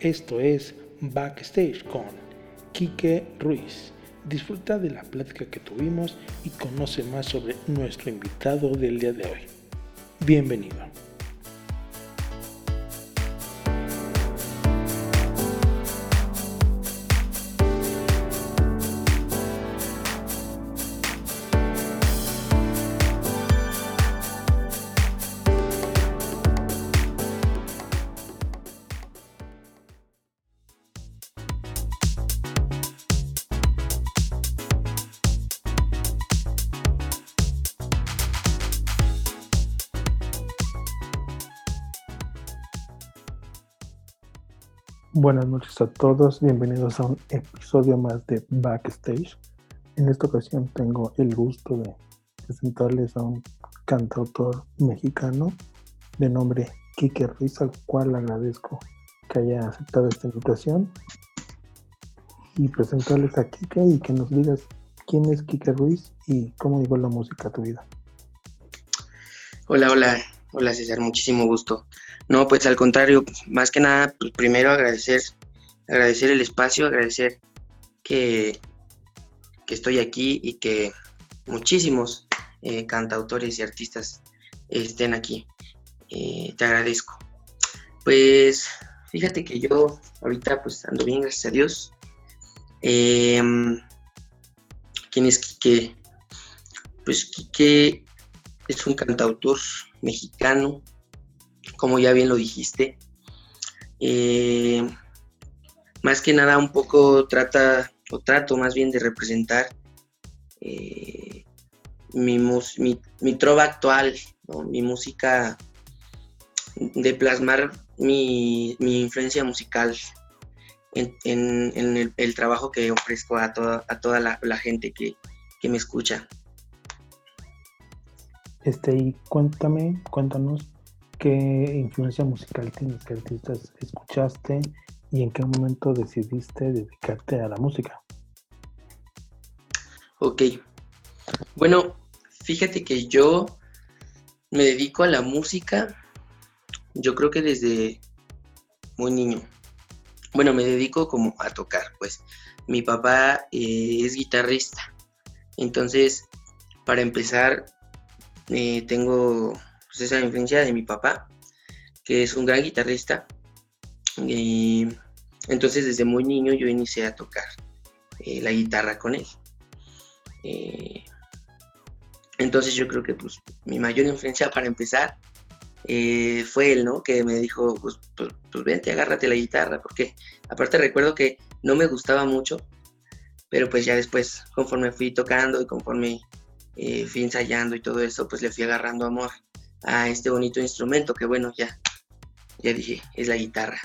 Esto es Backstage con Quique Ruiz. Disfruta de la plática que tuvimos y conoce más sobre nuestro invitado del día de hoy. Bienvenido. Buenas noches a todos, bienvenidos a un episodio más de Backstage. En esta ocasión tengo el gusto de presentarles a un cantautor mexicano de nombre Quique Ruiz, al cual agradezco que haya aceptado esta invitación. Y presentarles a Quique y que nos digas quién es Quique Ruiz y cómo llegó la música a tu vida. Hola, hola, hola César, muchísimo gusto. No, pues al contrario, más que nada, pues primero agradecer, agradecer el espacio, agradecer que, que estoy aquí y que muchísimos eh, cantautores y artistas estén aquí. Eh, te agradezco. Pues fíjate que yo ahorita pues ando bien, gracias a Dios. Em, ¿Quién es Quique? Pues Quique es un cantautor mexicano como ya bien lo dijiste. Eh, más que nada un poco trata, o trato más bien de representar eh, mi, mi, trova actual, mi música, de plasmar mi, influencia musical en, el, trabajo que ofrezco a toda, a toda la, gente que, que, me escucha. Este, y cuéntame, cuéntanos ¿Qué influencia musical tienes? ¿Qué artistas escuchaste? ¿Y en qué momento decidiste dedicarte a la música? Ok. Bueno, fíjate que yo me dedico a la música, yo creo que desde muy niño. Bueno, me dedico como a tocar, pues. Mi papá eh, es guitarrista. Entonces, para empezar, eh, tengo pues, esa influencia de mi papá, que es un gran guitarrista. Y entonces desde muy niño yo inicié a tocar eh, la guitarra con él. Eh, entonces yo creo que pues mi mayor influencia para empezar eh, fue él, ¿no? Que me dijo, pues, pues, pues, vente, agárrate la guitarra, porque aparte recuerdo que no me gustaba mucho, pero pues ya después, conforme fui tocando y conforme fui ensayando y todo eso, pues le fui agarrando amor a este bonito instrumento que bueno, ya, ya dije, es la guitarra.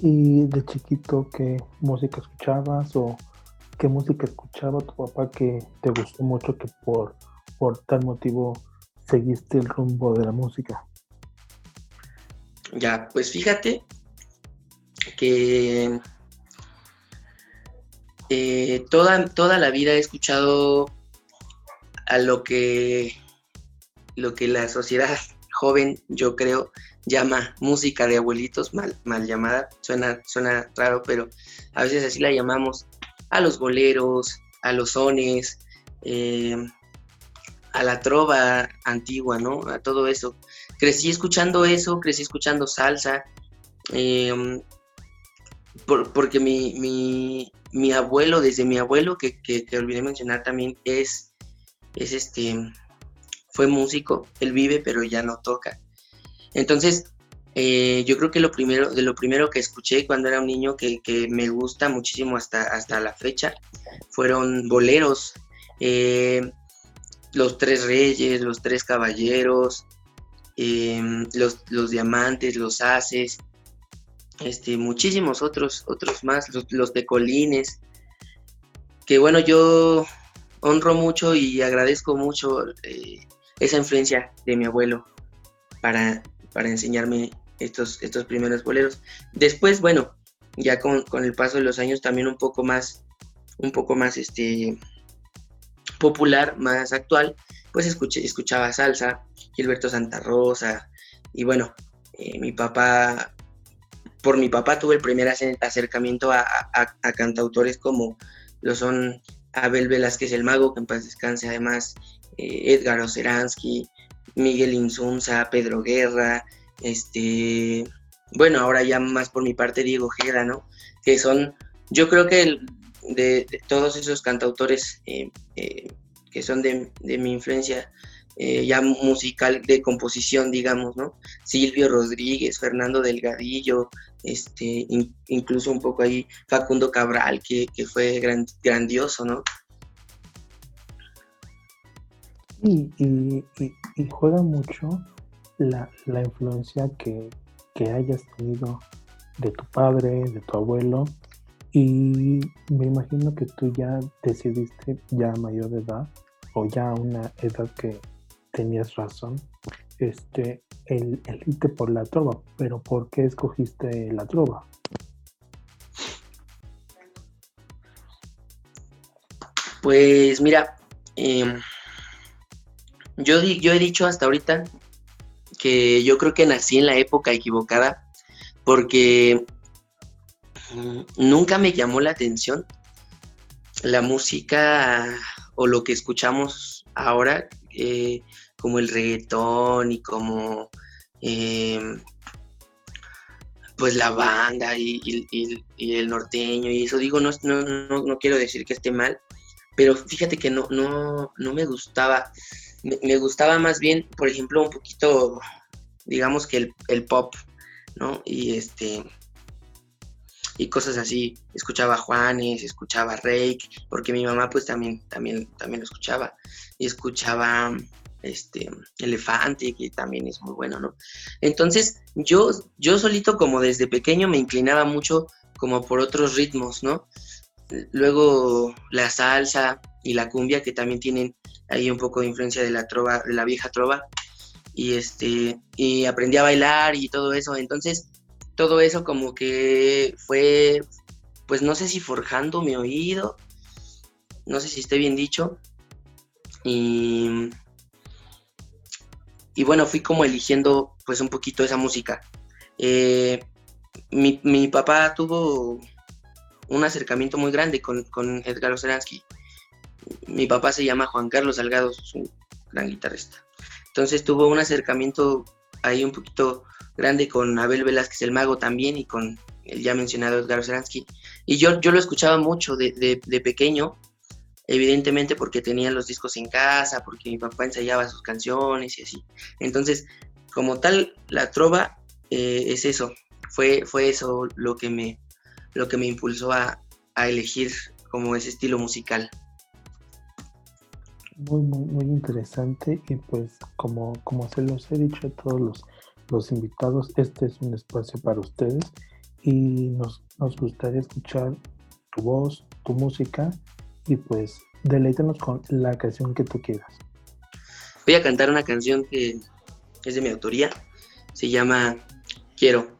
¿Y de chiquito qué música escuchabas o qué música escuchaba tu papá que te gustó mucho que por, por tal motivo seguiste el rumbo de la música? Ya, pues fíjate que eh, toda, toda la vida he escuchado a lo que, lo que la sociedad joven, yo creo, llama música de abuelitos, mal, mal llamada, suena, suena raro, pero a veces así la llamamos, a los boleros, a los sones, eh, a la trova antigua, ¿no? A todo eso. Crecí escuchando eso, crecí escuchando salsa, em, porque mi, mi, abuelo, desde mi abuelo, que, que, que olvidé mencionar también, es es este, fue músico, él vive pero ya no toca. Entonces, eh, yo creo que lo primero, de lo primero que escuché cuando era un niño que, me gusta muchísimo hasta, hasta la fecha, fueron boleros, eh, los tres reyes, los tres caballeros, em, los, los, diamantes, los haces, este, muchísimos otros, otros más, los, los pecolines, que bueno, yo honro mucho y agradezco mucho eh, esa influencia de mi abuelo para, para enseñarme estos, estos primeros boleros. Después, bueno, ya con, el paso de los años también un poco más, un poco más este, popular, más actual, pues escuché, escuchaba salsa, Gilberto Santa Rosa, Y bueno, eh, mi papá, por mi papá tuve el primer acercamiento a, cantautores como lo son Abel Velázquez el Mago, que en paz descanse, además eh, Edgar Oceransky, Miguel Insunza, Pedro Guerra, este, bueno, ahora ya más por mi parte Diego Gera, ¿no? Que son, yo creo que de, todos esos cantautores eh, que son de, mi influencia eh, ya musical de composición, digamos, ¿no? Silvio Rodríguez, Fernando Delgadillo, este, incluso un poco ahí Facundo Cabral, que, fue grandioso, ¿no? Y, juega mucho la, influencia que, que hayas tenido de tu padre, de tu abuelo, y me imagino que tú ya decidiste, ya a mayor edad, o ya a una edad que tenías razón, este, el, el irte por la trova, pero ¿por qué escogiste la trova? Pues mira, em, yo, yo he dicho hasta ahorita que yo creo que nací en la época equivocada porque mm, nunca me llamó la atención la música o lo que escuchamos ahora, eh, como el reggaetón y como eh, pues la banda y, el norteño y eso digo no, no, no, quiero decir que esté mal pero fíjate que no no, no me gustaba me, gustaba más bien por ejemplo un poquito digamos que el, el pop no y este y cosas así. Escuchaba Juanes, escuchaba Rake, porque mi mamá pues también, también, también lo escuchaba. Y escuchaba este Elefante, que también es muy bueno, ¿no? Entonces, yo, yo solito como desde pequeño me inclinaba mucho como por otros ritmos, ¿no? Luego la salsa y la cumbia, que también tienen ahí un poco de influencia de la trova, de la vieja trova. Y este, y aprendí a bailar y todo eso. Entonces, todo eso como que fue, pues no sé si forjando mi oído, no sé si esté bien dicho, y, y bueno, fui como eligiendo pues un poquito esa música. Eh, mi, papá tuvo un acercamiento muy grande con, con Edgar Oceransky. Mi papá se llama Juan Carlos Salgado, es un gran guitarrista. Entonces tuvo un acercamiento ahí un poquito grande con Abel Velázquez el Mago también y con el ya mencionado Edgar Seransky. Y yo, yo lo escuchaba mucho de, pequeño, evidentemente porque tenía los discos en casa, porque mi papá ensayaba sus canciones y así. Entonces, como tal, la trova eh, es eso, fue, fue eso lo que me, lo que me impulsó a, elegir como ese estilo musical. Muy, muy, muy interesante y pues como, como se los he dicho a todos los los invitados. Este es un espacio para ustedes y nos, nos gustaría escuchar tu voz, tu música y pues deleítanos con la canción que tú quieras. Voy a cantar una canción que es de mi autoría. Se llama Quiero.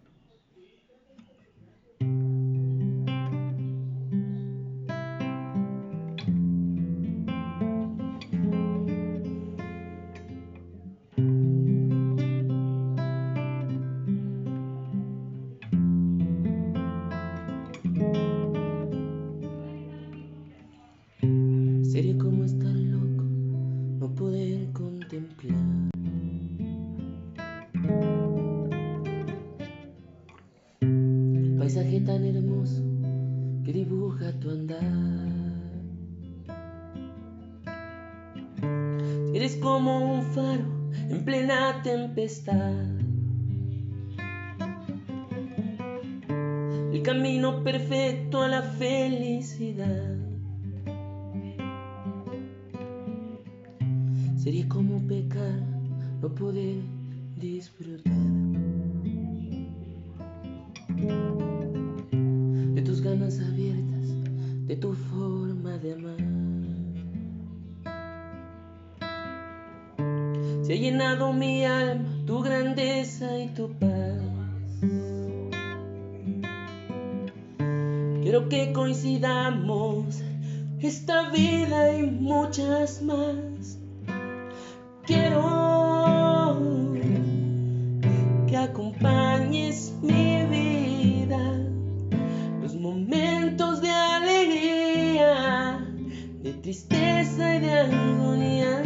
Se ha llenado mi alma tu grandeza y tu paz. Quiero que coincidamos esta vida y muchas más. Tristeza y de agonía.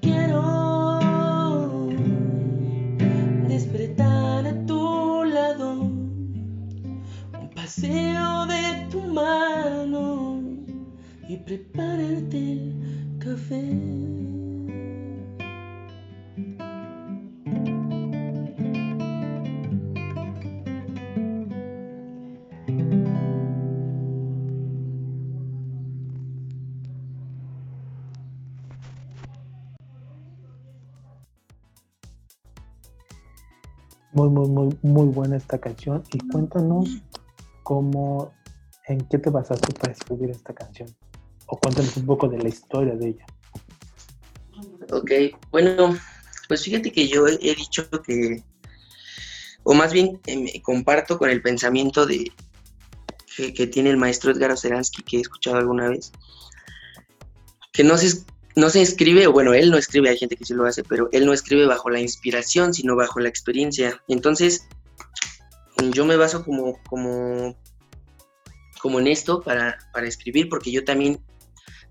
Quiero despertar a tu lado, un paseo de tu mano y prepararte el café. Muy, muy, muy, muy buena esta canción. Y cuéntanos cómo, en qué te basaste para escribir esta canción. O cuéntanos un poco de la historia de ella. Ok, bueno, pues fíjate que yo he, dicho que, o más bien eh, me comparto con el pensamiento de que, que tiene el maestro Edgar Oceransky que he escuchado alguna vez, que no se, no se escribe, o bueno, él no escribe, hay gente que sí lo hace, pero él no escribe bajo la inspiración, sino bajo la experiencia. Entonces, yo me baso como, como, como en esto para, para escribir, porque yo también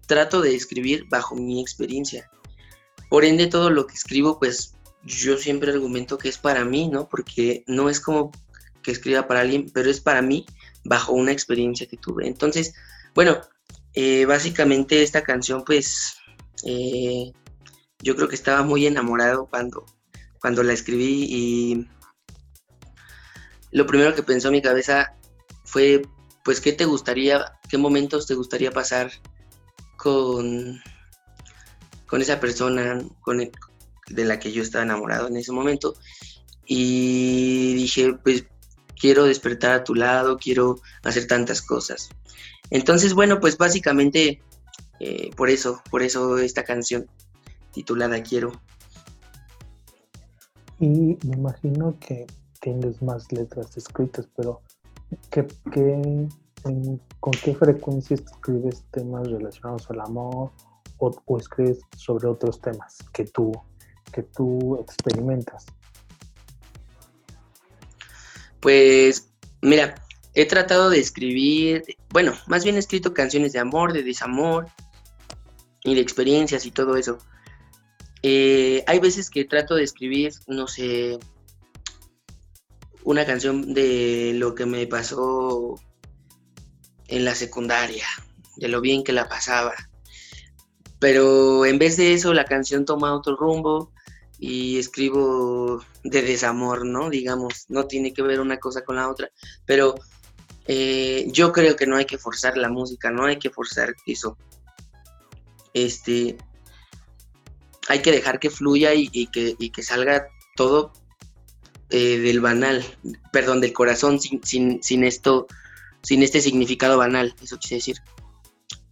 trato de escribir bajo mi experiencia. Por ende, todo lo que escribo, pues yo siempre argumento que es para mí, ¿no? Porque no es como que escriba para alguien, pero es para mí bajo una experiencia que tuve. Entonces, bueno, eh, básicamente esta canción, pues eh, yo creo que estaba muy enamorado cuando, cuando la escribí y lo primero que pensó mi cabeza fue, pues, ¿qué te gustaría, qué momentos te gustaría pasar con, con esa persona con el- de la que yo estaba enamorado en ese momento? Y dije, pues, quiero despertar a tu lado, quiero hacer tantas cosas. Entonces, bueno, pues básicamente eh, por eso, por eso esta canción titulada Quiero. Y me imagino que tienes más letras escritas, pero ¿qué, qué- en- ¿con qué frecuencia escribes temas relacionados al amor o, o escribes sobre otros temas que tú, que tú experimentas? Pues mira, he tratado de escribir, bueno, más bien he escrito canciones de amor, de desamor y de experiencias y todo eso. Eh, hay veces que trato de escribir, no sé, una canción de lo que me pasó en la secundaria, de lo bien que la pasaba. Pero en vez de eso, la canción toma otro rumbo y escribo de desamor, ¿no? Digamos, no tiene que ver una cosa con la otra, pero eh, yo creo que no hay que forzar la música, no hay que forzar eso. Este, hay que dejar que fluya y, que, y que salga todo eh, del banal, perdón, del corazón, sin, sin, sin esto, sin este significado banal, eso quise decir.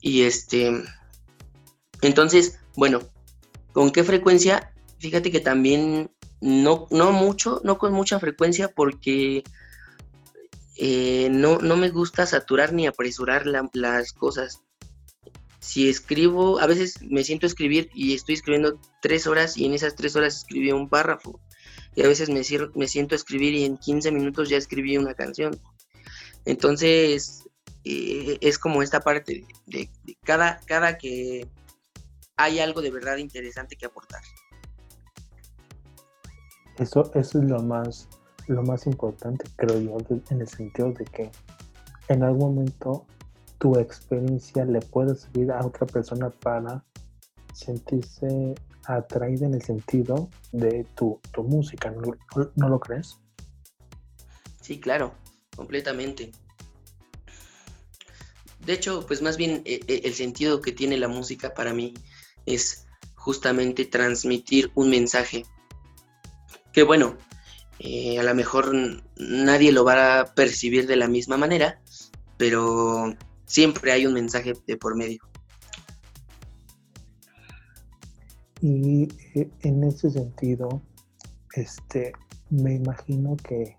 Y este, entonces, bueno, ¿con qué frecuencia? Fíjate que también no, no mucho, no con mucha frecuencia, porque eh, no, no me gusta saturar ni apresurar la- las cosas. Si escribo, a veces me siento escribir y estoy escribiendo tres horas y en esas tres horas escribí un párrafo. Y a veces me, me siento a escribir y en 15 minutos ya escribí una canción. Entonces, eh, es como esta parte de, de cada, cada que hay algo de verdad interesante que aportar. Eso, eso es lo más, lo más importante, creo yo, en el sentido de que en algún momento tu experiencia le puede servir a otra persona para sentirse atraída en el sentido de tu, tu música, ¿no, no- lo crees? Sí, claro, completamente. De hecho, pues más bien eh, eh, el sentido que tiene la música para mí es justamente transmitir un mensaje. Que bueno, eh, a lo mejor nadie lo va a percibir de la misma manera, pero siempre hay un mensaje de por medio. Y eh, en ese sentido, este, me imagino que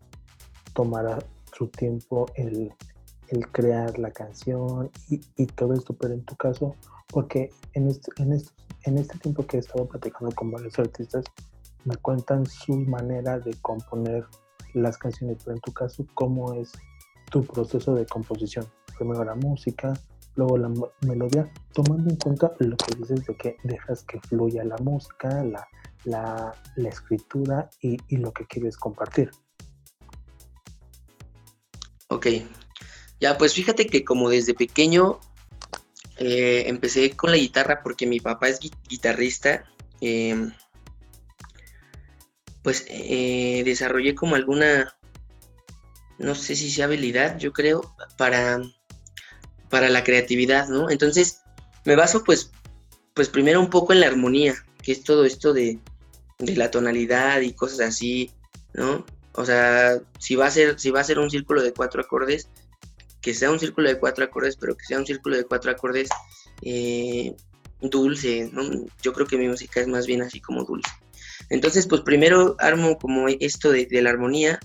tomará su tiempo el, el crear la canción y, y todo esto, pero en tu caso, porque en este, en, este, en este tiempo que he estado platicando con varios artistas, me cuentan su manera de componer las canciones, pero en tu caso, ¿cómo es tu proceso de composición. Primero la música, luego la melodía, tomando en cuenta lo que dices de que dejas que fluya la música, la, la, escritura y, lo que quieres compartir. Ok, ya pues fíjate que como desde pequeño eh, empecé con la guitarra porque mi papá es guitarrista, em, pues eh, desarrollé como alguna, no sé si sea habilidad, yo creo, para, para la creatividad, ¿no? Entonces me baso pues, pues primero un poco en la armonía, que es todo esto de, de la tonalidad y cosas así, ¿no? O sea, si va a ser, si va a ser un círculo de cuatro acordes, que sea un círculo de cuatro acordes, pero que sea un círculo de cuatro acordes eh, dulce, ¿no? Yo creo que mi música es más bien así como dulce. Entonces, pues primero armo como esto de, la armonía,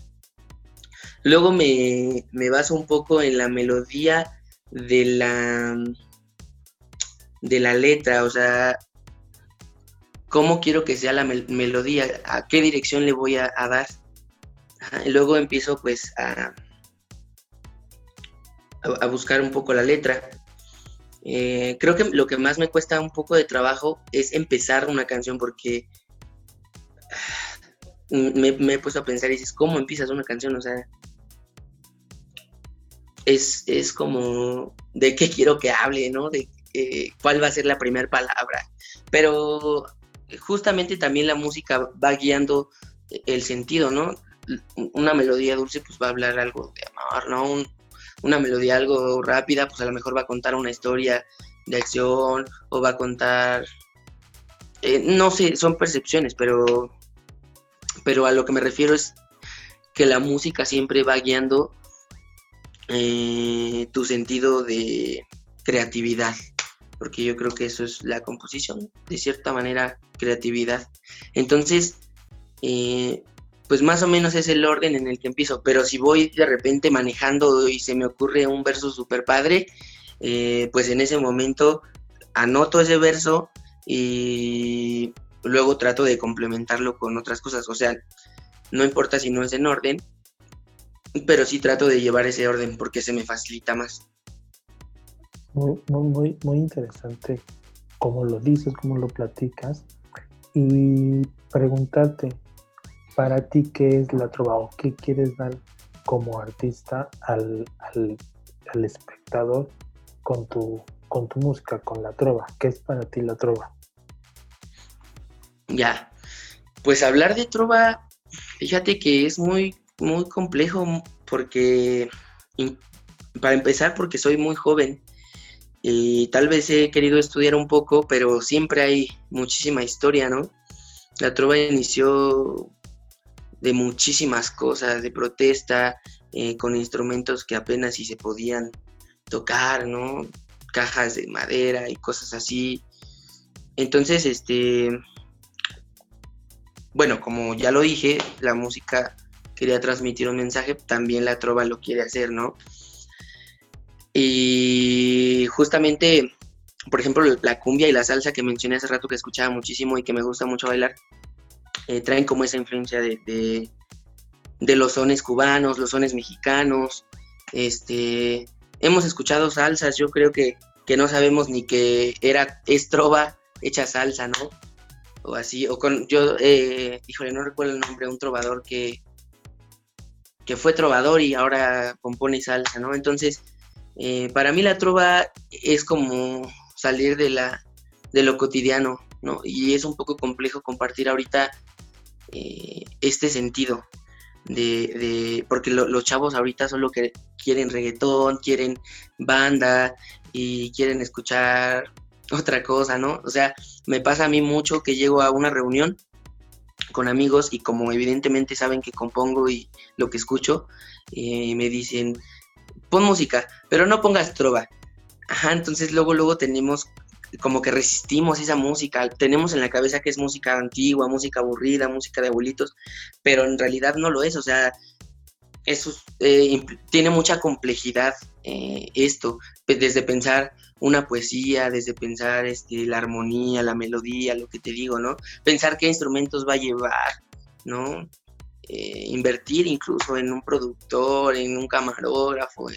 luego me, me, baso un poco en la melodía de la, de la letra, o sea, cómo quiero que sea la melodía, a qué dirección le voy a, dar. y luego empiezo pues a, a, buscar un poco la letra. Eh, creo que lo que más me cuesta un poco de trabajo es empezar una canción porque me, he puesto a pensar y dices, ¿cómo empiezas una canción? O sea, es, es como de qué quiero que hable, ¿no? De cuál va a ser la primera palabra. Pero justamente también la música va guiando el sentido, ¿no? Una melodía dulce pues va a hablar algo de amor, ¿no? una melodía algo rápida pues a lo mejor va a contar una historia de acción o va a contar, eh, no sé, son percepciones, pero, pero a lo que me refiero es que la música siempre va guiando eh, tu sentido de creatividad porque yo creo que eso es la composición, de cierta manera, creatividad. Entonces, eh, pues más o menos es el orden en el que empiezo, pero si voy de repente manejando y se me ocurre un verso super padre, eh, pues en ese momento anoto ese verso y luego trato de complementarlo con otras cosas, o sea, no importa si no es en orden, pero sí trato de llevar ese orden porque se me facilita más muy, muy, muy interesante cómo lo dices, cómo lo platicas y preguntarte para ti qué es la trova o qué quieres dar como artista al, al, espectador con tu, con tu música, con la trova. ¿Qué es para ti la trova? Ya, pues hablar de trova, fíjate que es muy, muy complejo porque, para empezar, porque soy muy joven y tal vez he querido estudiar un poco, pero siempre hay muchísima historia, ¿no? La trova inició de muchísimas cosas, de protesta, eh, con instrumentos que apenas si se podían tocar, ¿no? Cajas de madera y cosas así. Entonces, este, bueno, como ya lo dije, la música quería transmitir un mensaje, también la trova lo quiere hacer, ¿no? Y justamente, por ejemplo, la cumbia y la salsa que mencioné hace rato que escuchaba muchísimo y que me gusta mucho bailar, eh, traen como esa influencia de, de, los sones cubanos, los sones mexicanos. Este, hemos escuchado salsas, yo creo que, que no sabemos ni que era estrova hecha salsa, ¿no? O así, o con, yo, eh, híjole, no recuerdo el nombre, un trovador que, que fue trovador y ahora compone salsa, ¿no? Entonces, eh, para mí la trova es como salir de, la, de lo cotidiano, ¿no? Y es un poco complejo compartir ahorita eh, este sentido. De, porque los chavos ahorita solo que quieren reggaetón, quieren banda y quieren escuchar otra cosa, ¿no? O sea, me pasa a mí mucho que llego a una reunión con amigos y como evidentemente saben que compongo y lo que escucho, eh, me dicen, pon música, pero no pongas trova. Ajá, entonces luego, luego tenemos como que resistimos esa música, tenemos en la cabeza que es música antigua, música aburrida, música de abuelitos, pero en realidad no lo es, o sea, eso eh, tiene mucha complejidad eh, esto, desde pensar una poesía, desde pensar este, la armonía, la melodía, lo que te digo, ¿no? Pensar qué instrumentos va a llevar, ¿no? eh, invertir incluso en un productor, en un camarógrafo,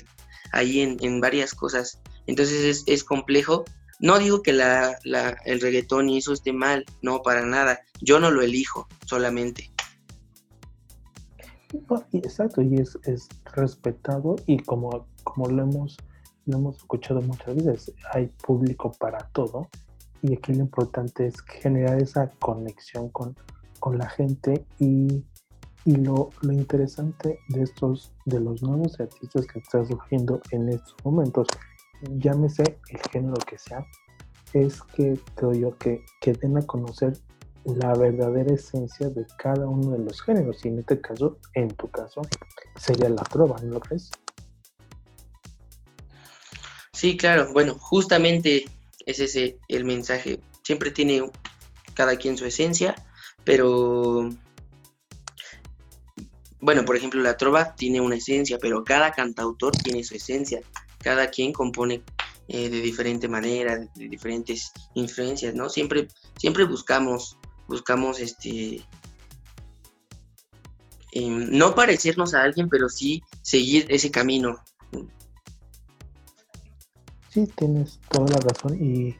ahí en, varias cosas. Entonces es, complejo. No digo que la, el reggaetón y eso esté mal, no, para nada. Yo no lo elijo solamente. Exacto, y es, es respetado y como, como lo, hemos, lo hemos escuchado muchas veces, hay público para todo y aquí lo importante es generar esa conexión con, con la gente y y lo, interesante de estos, de los nuevos artistas que están surgiendo en estos momentos, llámese el género que sea, es que creo yo que, que den a conocer la verdadera esencia de cada uno de los géneros. Y en este caso, en tu caso, sería la trova, ¿no lo crees? Sí, claro. Bueno, justamente es ese el mensaje. Siempre tiene cada quien su esencia, pero bueno, por ejemplo, la trova tiene una esencia, pero cada cantautor tiene su esencia. Cada quien compone eh, de diferente manera, de, diferentes influencias, ¿no? Siempre, siempre buscamos, buscamos este, em, no parecernos a alguien, pero sí seguir ese camino. Sí, tienes toda la razón y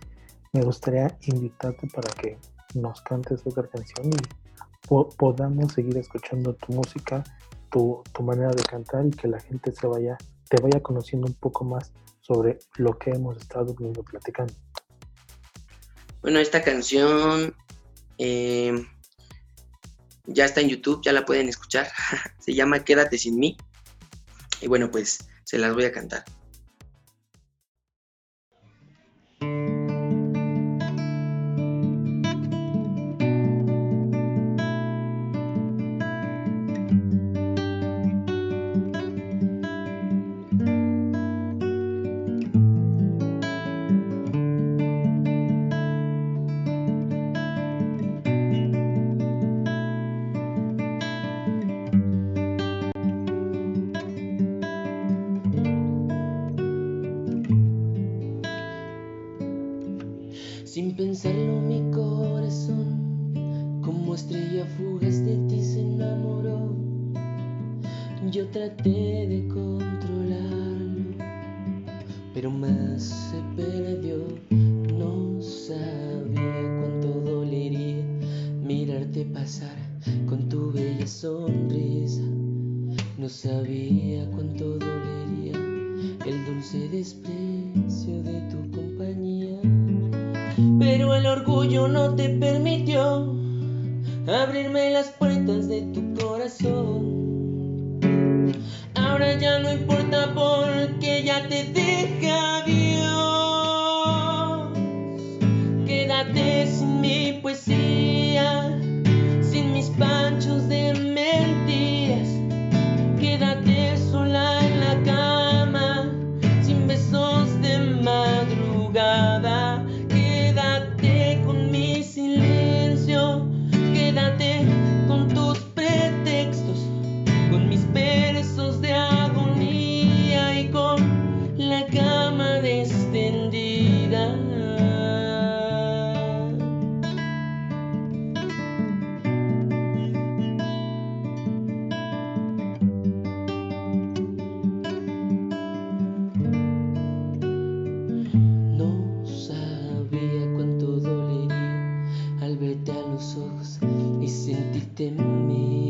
me gustaría invitarte para que nos cantes otra canción y podamos seguir escuchando tu música, tu, manera de cantar y que la gente se vaya, te vaya conociendo un poco más sobre lo que hemos estado viendo platicando. Bueno, esta canción eh, ya está en YouTube, ya la pueden escuchar. se llama Quédate sin mí. Y bueno, pues se las voy a cantar. Yo traté de controlarlo, pero más se perdió. No sabía cuánto dolería mirarte pasar con tu bella sonrisa. No sabía cuánto dolería el dulce desprecio de tu compañía. Pero el orgullo no te permitió abrirme las puertas de tu corazón. Vivirás en mí.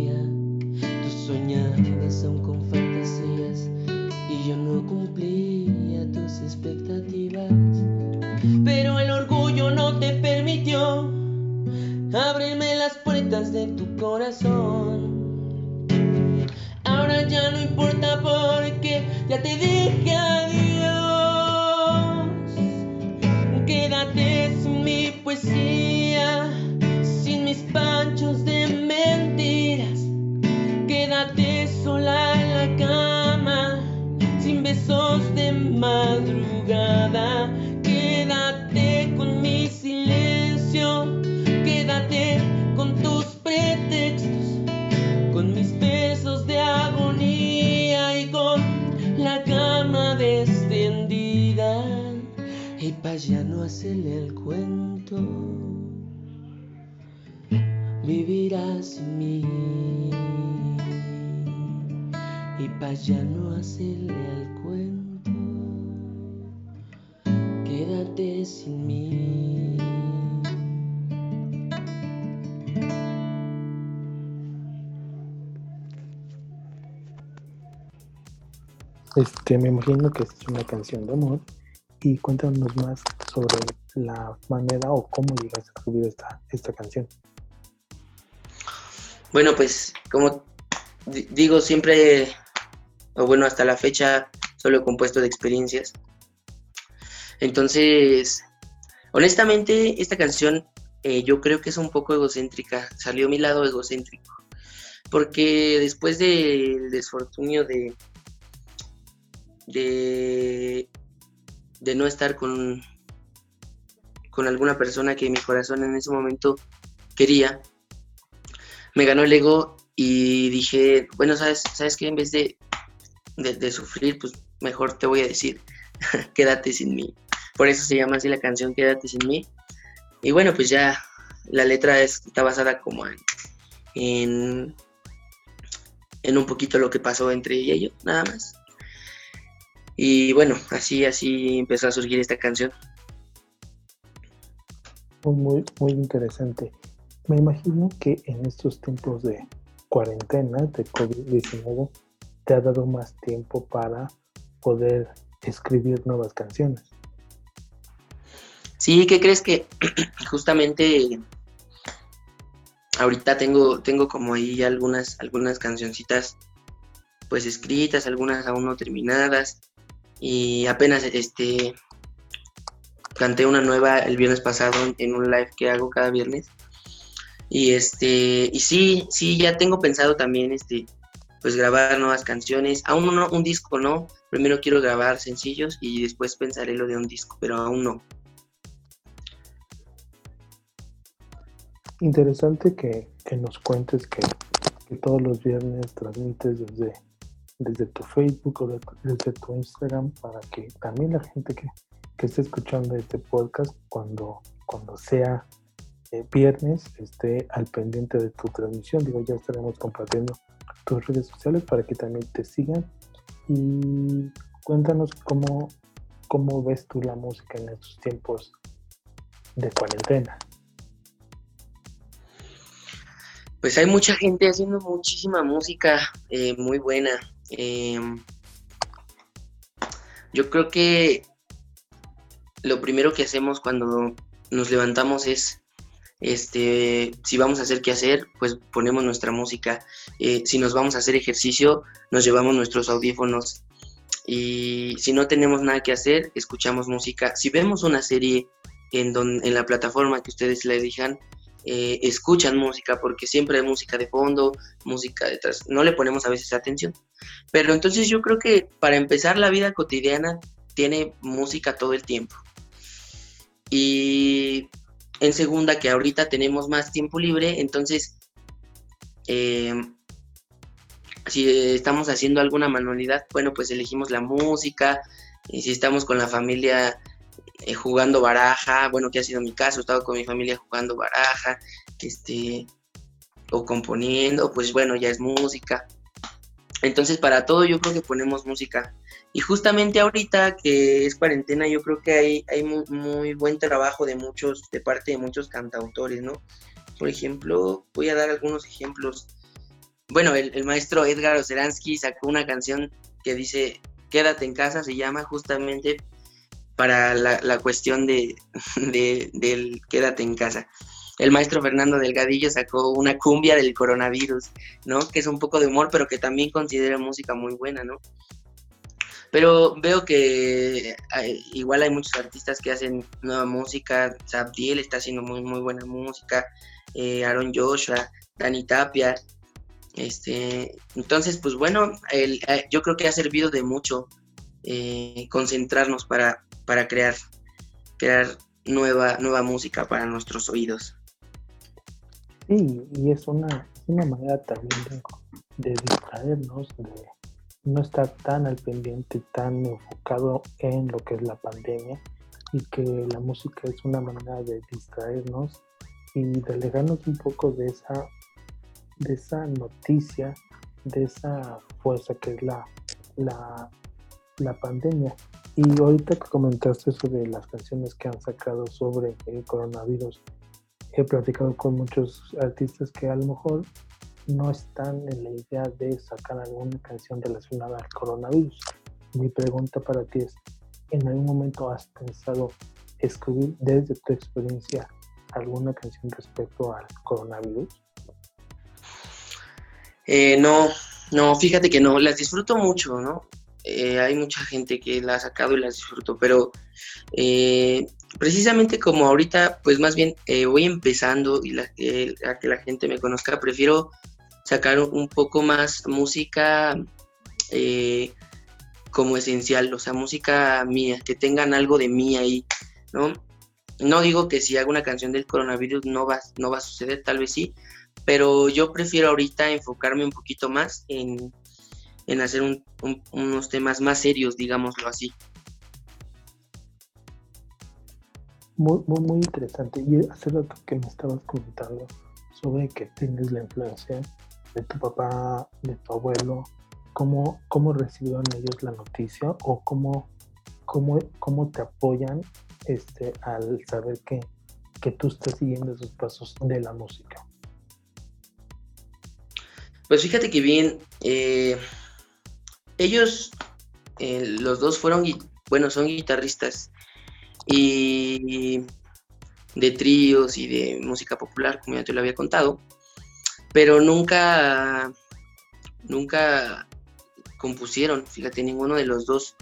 Este, me imagino que es una canción de amor y cuéntanos más sobre la manera o cómo llegaste a escribir esta, esta canción. Bueno, pues como digo, siempre, o bueno, hasta la fecha, solo he compuesto de experiencias. Entonces, honestamente, esta canción eh, yo creo que es un poco egocéntrica, salió mi lado egocéntrico, porque después del desfortunio de, de, de no estar con, con alguna persona que mi corazón en ese momento quería, me ganó el ego y dije, bueno, ¿sabes, ¿sabes qué? En vez de, de, sufrir, pues mejor te voy a decir, quédate sin mí. Por eso se llama así la canción, Quédate sin mí. Y bueno, pues ya la letra está basada como en, en, un poquito lo que pasó entre ella y yo, nada más. Y bueno, así, así empezó a surgir esta canción. Muy, muy interesante. Me imagino que en estos tiempos de, cuarentena de COVID-19 te ha dado más tiempo para poder escribir nuevas canciones. Sí, ¿qué crees que justamente ahorita tengo, tengo como ahí algunas, algunas cancioncitas pues escritas, algunas aún no terminadas y apenas este canté una nueva el viernes pasado en un live que hago cada viernes y este, y sí, sí, ya tengo pensado también este, pues grabar nuevas canciones. Aún no, un disco no. Primero quiero grabar sencillos y después pensaré lo de un disco, pero aún no. Interesante que, nos cuentes que, todos los viernes transmites desde, desde tu Facebook o desde tu Instagram para que también la gente que, que esté escuchando este podcast cuando, cuando sea eh, viernes esté al pendiente de tu transmisión. Digo, ya estaremos compartiendo tus redes sociales para que también te sigan. Y cuéntanos cómo, cómo ves tú la música en estos tiempos de cuarentena. Pues hay mucha gente haciendo muchísima música eh, muy buena. Em, yo creo que lo primero que hacemos cuando nos levantamos es este, si vamos a hacer qué hacer, pues ponemos nuestra música. Eh, si nos vamos a hacer ejercicio, nos llevamos nuestros audífonos. Y si no tenemos nada que hacer, escuchamos música. Si vemos una serie en, en la plataforma que ustedes le digan, eh, escuchan música porque siempre hay música de fondo, música detrás. No le ponemos a veces atención. Pero entonces yo creo que para empezar la vida cotidiana tiene música todo el tiempo. Y en segunda, que ahorita tenemos más tiempo libre, entonces, eh, si estamos haciendo alguna manualidad, bueno, pues elegimos la música, y si estamos con la familia eh, jugando baraja, bueno, que ha sido mi caso, he estado con mi familia jugando baraja, este, o componiendo, pues bueno, ya es música. Entonces, para todo yo creo que ponemos música. Y justamente ahorita que es cuarentena, yo creo que hay, hay muy, buen trabajo de muchos, de parte de muchos cantautores, ¿no? Por ejemplo, voy a dar algunos ejemplos. Bueno, el, maestro Edgar Oceransky sacó una canción que dice Quédate en casa, se llama justamente para la, cuestión de, de, del Quédate en casa. El maestro Fernando Delgadillo sacó una cumbia del coronavirus, ¿no? Que es un poco de humor, pero que también considera música muy buena, ¿no? Pero veo que igual hay muchos artistas que hacen nueva música. Sabdiel está haciendo muy, muy buena música. Eh, Aaron Joshua, Dani Tapia. Este, entonces, pues bueno, el, eh, yo creo que ha servido de mucho eh, concentrarnos para, para crear, crear nueva, nueva música para nuestros oídos. Sí, y es una, una manera también de, de distraernos, de no estar tan al pendiente, tan enfocado en lo que es la pandemia y que la música es una manera de distraernos y de alejarnos un poco de esa, de esa noticia de esa fuerza que es la, la, la pandemia. Y ahorita que comentaste sobre las canciones que han sacado sobre el coronavirus, he platicado con muchos artistas que a lo mejor no están en la idea de sacar alguna canción relacionada al coronavirus. Mi pregunta para ti es, ¿en algún momento has pensado escribir desde tu experiencia alguna canción respecto al coronavirus? Eh, no, no, fíjate que no, las disfruto mucho, ¿no? Eh, hay mucha gente que la ha sacado y las disfruto, pero eh, precisamente como ahorita, pues más bien voy empezando y la, a que la gente me conozca, prefiero sacar un poco más música como esencial, o sea, música mía, que tengan algo de mí ahí, ¿no? No digo que si hago una canción del coronavirus no va, no va a suceder, tal vez sí, pero yo prefiero ahorita enfocarme un poquito más en, hacer unos temas más serios, digámoslo así. Muy, muy, muy interesante. Y hace rato que me estabas comentando sobre que tienes la influencia de tu papá, de tu abuelo, cómo, cómo recibieron ellos la noticia o cómo, cómo, cómo te apoyan este, al saber que, tú estás siguiendo esos pasos de la música? Pues fíjate que bien, eh, ellos, eh, los dos fueron, bueno, son guitarristas y de tríos y de música popular, como ya te lo había contado, pero nunca, nunca compusieron, fíjate, ninguno de los dos.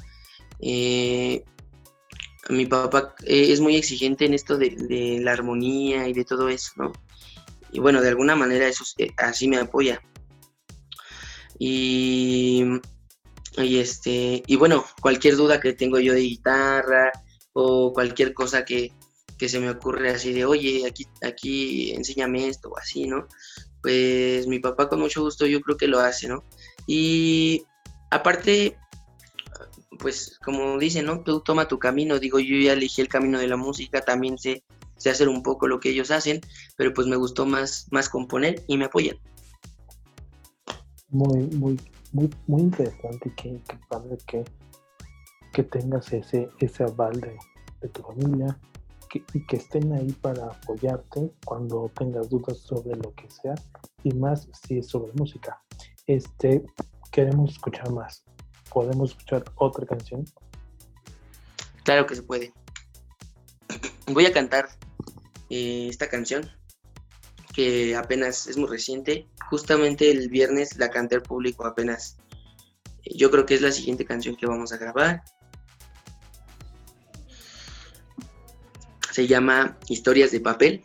Eh, mi papá eh, es muy exigente en esto de, la armonía y de todo eso, ¿no? Y bueno, de alguna manera eso así me apoya. Y, y, este, y bueno, cualquier duda que tengo yo de guitarra o cualquier cosa que, que se me ocurre así de, oye, aquí, aquí enséñame esto o así, ¿no? Pues mi papá con mucho gusto yo creo que lo hace, ¿no? Y aparte, pues como dicen, ¿no? Tú toma tu camino, digo, yo ya elegí el camino de la música, también sé, sé hacer un poco lo que ellos hacen, pero pues me gustó más, más componer y me apoyan. Muy, muy, muy, muy interesante, que, padre que, que tengas ese, ese aval de, tu familia y que estén ahí para apoyarte cuando tengas dudas sobre lo que sea y más si es sobre música. Este, queremos escuchar más podemos escuchar otra canción? Claro que se puede. Voy a cantar eh, esta canción que apenas es muy reciente. Justamente el viernes la canté al público apenas. Yo creo que es la siguiente canción que vamos a grabar. Se llama Historias de papel.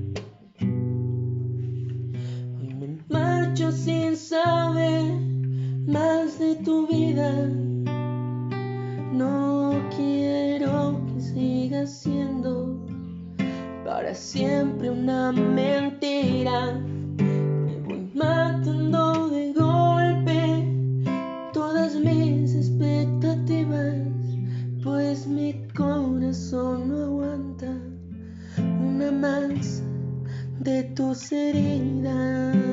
Marcho sin saber herida. No quiero que siga siendo para siempre una mentira. Me voy matando de golpe todas mis expectativas, pues mi corazón no aguanta una más de tus heridas.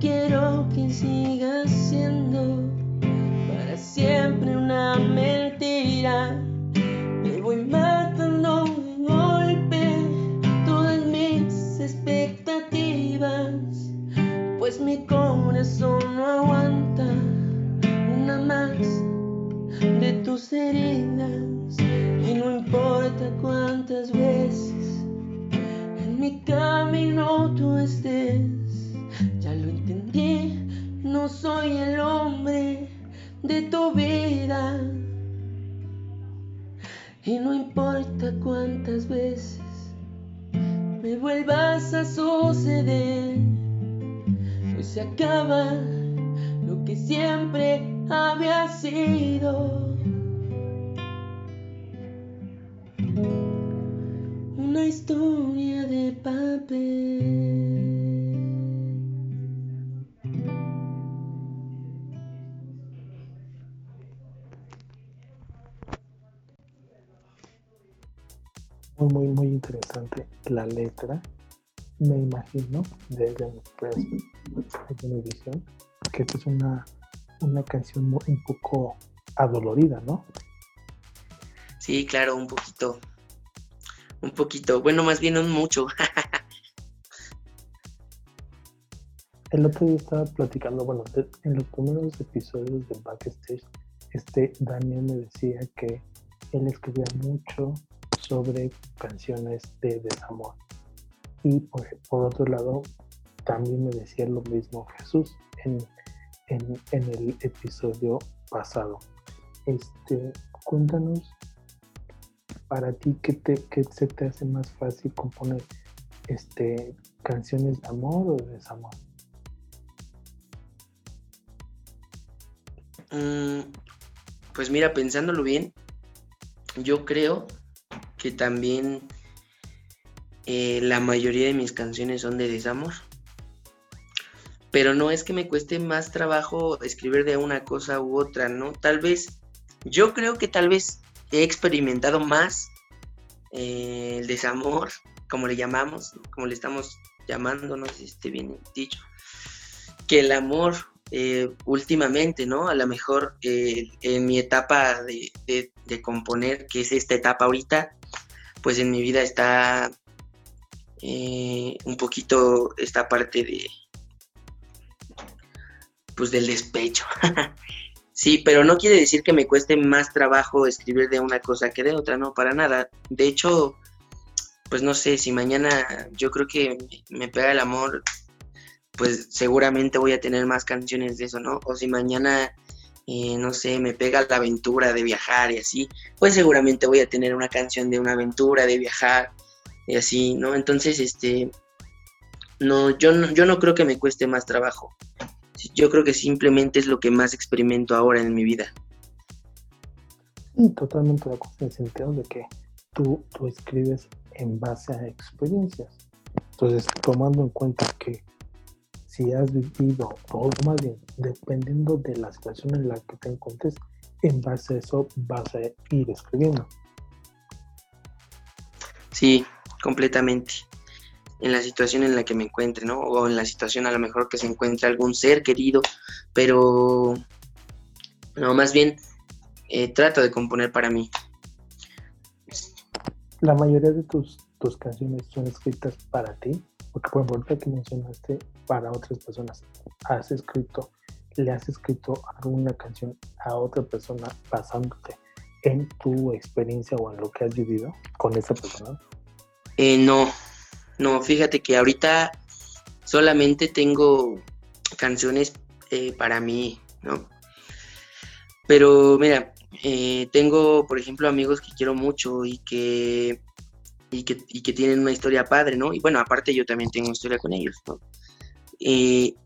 Quiero que sigas siendo para siempre una mentira. Me voy matando de golpe todas mis expectativas, pues mi corazón no aguanta una más de tus heridas. Y no importa cuántas veces en mi camino tú estés, no soy el hombre de tu vida. Y no importa cuántas veces me vuelvas a suceder, hoy se acaba lo que siempre había sido. Una historia de papel. Muy, muy, muy interesante la letra. Me imagino, desde pues, mi visión, que esta es una, una canción muy- un poco adolorida, ¿no? Sí, claro, un poquito. Un poquito. Bueno, más bien un mucho. El otro día estaba platicando, bueno, de- en los primeros episodios de Backstage, este Daniel me decía que él escribía mucho sobre canciones de desamor. Y por, por otro lado, también me decía lo mismo Jesús en, en- en el episodio pasado. Este, cuéntanos para ti qué, te, qué se te hace más fácil componer este, canciones de amor o de desamor. Mm, pues mira, pensándolo bien, yo creo también eh, la mayoría de mis canciones son de desamor. Pero no es que me cueste más trabajo escribir de una cosa u otra, ¿no? Tal vez, yo creo que tal vez he experimentado más eh, el desamor, como le llamamos, como le estamos llamando, no sé si bien dicho, que el amor eh, últimamente, ¿no? A lo mejor en mi etapa de, de- de componer, que es esta etapa ahorita, pues en mi vida está eh, un poquito esta parte de, pues del despecho. sí, pero no quiere decir que me cueste más trabajo escribir de una cosa que de otra, no, para nada. De hecho, pues no sé, si mañana yo creo que me pega el amor, pues seguramente voy a tener más canciones de eso, ¿no? O si mañana, eh, no sé, me pega la aventura de viajar y así, pues seguramente voy a tener una canción de una aventura, de viajar. y así, ¿no? Entonces, este, no, yo no, yo no creo que me cueste más trabajo. Yo creo que simplemente es lo que más experimento ahora en mi vida. Y totalmente de acuerdo en el sentido de que tú, tú escribes en base a experiencias. Entonces, tomando en cuenta que si has vivido, o más bien, dependiendo de la situación en la que te encuentres, en base a eso vas a ir escribiendo. Sí, completamente. En la situación en la que me encuentre, ¿no? O en la situación a lo mejor que se encuentre algún ser querido, pero no, más bien eh, trato de componer para mí. La mayoría de tus, tus canciones son escritas para ti, porque por ejemplo que mencionaste para otras personas, has escrito, le has escrito alguna canción a otra persona basándote en tu experiencia o en lo que has vivido con esa persona? Eh, no, no, fíjate que ahorita solamente tengo canciones eh, para mí, ¿no? Pero mira, eh, tengo, por ejemplo, amigos que quiero mucho y que, y que, y que tienen una historia padre, ¿no? Y bueno, aparte yo también tengo una historia con ellos, ¿no? Y,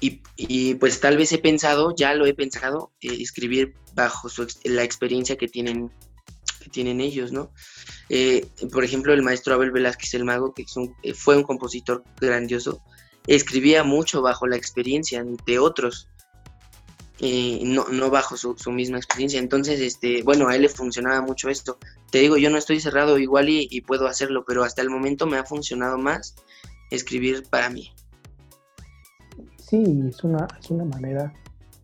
y, pues tal vez he pensado, ya lo he pensado, eh, escribir bajo su, la experiencia que tienen, que tienen ellos, ¿no? Eh, por ejemplo, el maestro Abel Velázquez el Mago, que fue un compositor grandioso, escribía mucho bajo la experiencia de otros no, no bajo su, misma experiencia. Entonces, este, bueno, a él le funcionaba mucho esto. Te digo, yo no estoy cerrado igual y, puedo hacerlo, pero hasta el momento me ha funcionado más escribir para mí. Sí, es una, es una manera,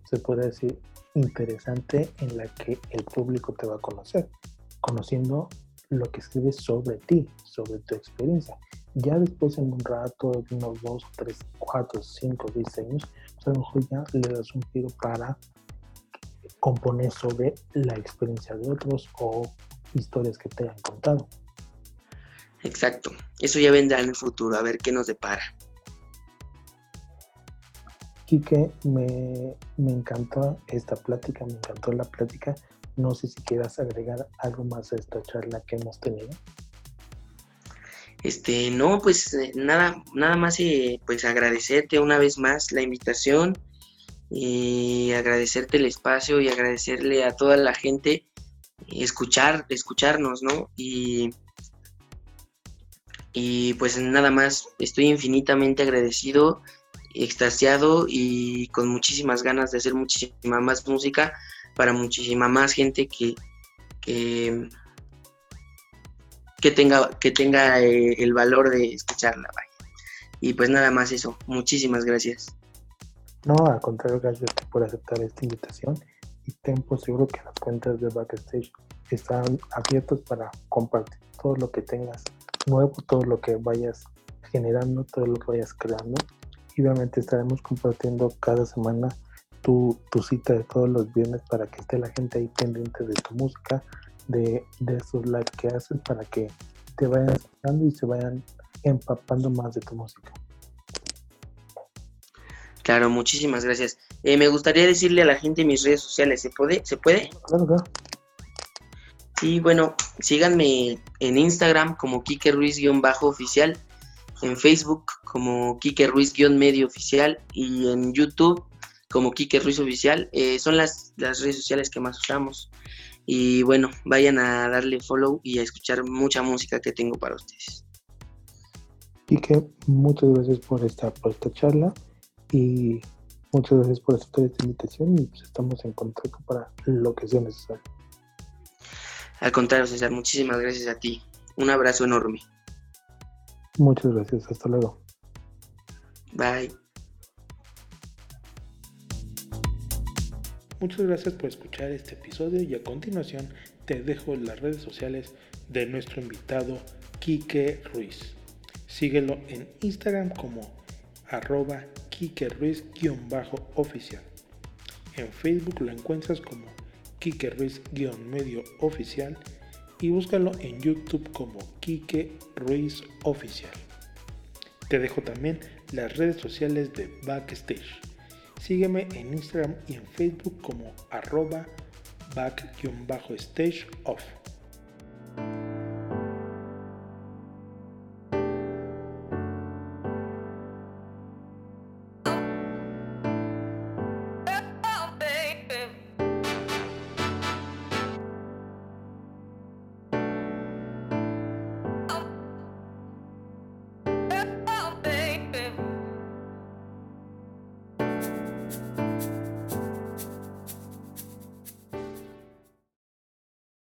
se puede decir, interesante en la que el público te va a conocer, conociendo lo que escribes sobre ti, sobre tu experiencia. Ya después en un rato, de unos dos, tres, cuatro, cinco, diez años, pues a lo mejor ya le das un giro para componer sobre la experiencia de otros o historias que te hayan contado. Exacto, eso ya vendrá en el futuro, a ver qué nos depara. Quique, me, me encantó esta plática, me encantó la plática. No sé si quieras agregar algo más a esta charla que hemos tenido. Este, no, pues eh, nada, nada más eh, pues agradecerte una vez más la invitación y agradecerte el espacio y agradecerle a toda la gente escuchar, escucharnos, ¿no? Y, y pues nada más, estoy infinitamente agradecido, extasiado y con muchísimas ganas de hacer muchísima más música para muchísima más gente que, que que tenga, que tenga eh, el valor de escucharla. Y pues nada más eso. Muchísimas gracias. No, al contrario, gracias por aceptar esta invitación y ten por seguro que las cuentas de Backstage están abiertas para compartir todo lo que tengas nuevo, todo lo que vayas generando, todo lo que vayas creando. Y obviamente estaremos compartiendo cada semana tu, tu cita de todos los viernes para que esté la gente ahí pendiente de tu música, de, de esos live que haces para que te vayan escuchando y se vayan empapando más de tu música. Claro, muchísimas gracias. Eh, me gustaría decirle a la gente en mis redes sociales, ¿se puede? ¿Se puede? Claro, claro. Sí, bueno, síganme en Instagram como Kike Ruiz-oficial, en Facebook como Kike Ruiz-medio oficial y en YouTube como Kike Ruiz oficial. Eh, son las, las redes sociales que más usamos. Y bueno, vayan a darle follow y a escuchar mucha música que tengo para ustedes. Y que muchas gracias por esta, por esta charla y muchas gracias por aceptar esta invitación y pues estamos en contacto para lo que sea necesario. Al contrario, César, muchísimas gracias a ti. Un abrazo enorme. Muchas gracias, hasta luego. Bye. Muchas gracias por escuchar este episodio y a continuación te dejo las redes sociales de nuestro invitado Quique Ruiz. Síguelo en Instagram como arroba Quique Ruiz-oficial. En Facebook lo encuentras como Quique Ruiz-medio oficial y búscalo en YouTube como Quique Ruiz Oficial. Te dejo también las redes sociales de Backstage. Sígueme en Instagram y en Facebook como arroba back-stage off.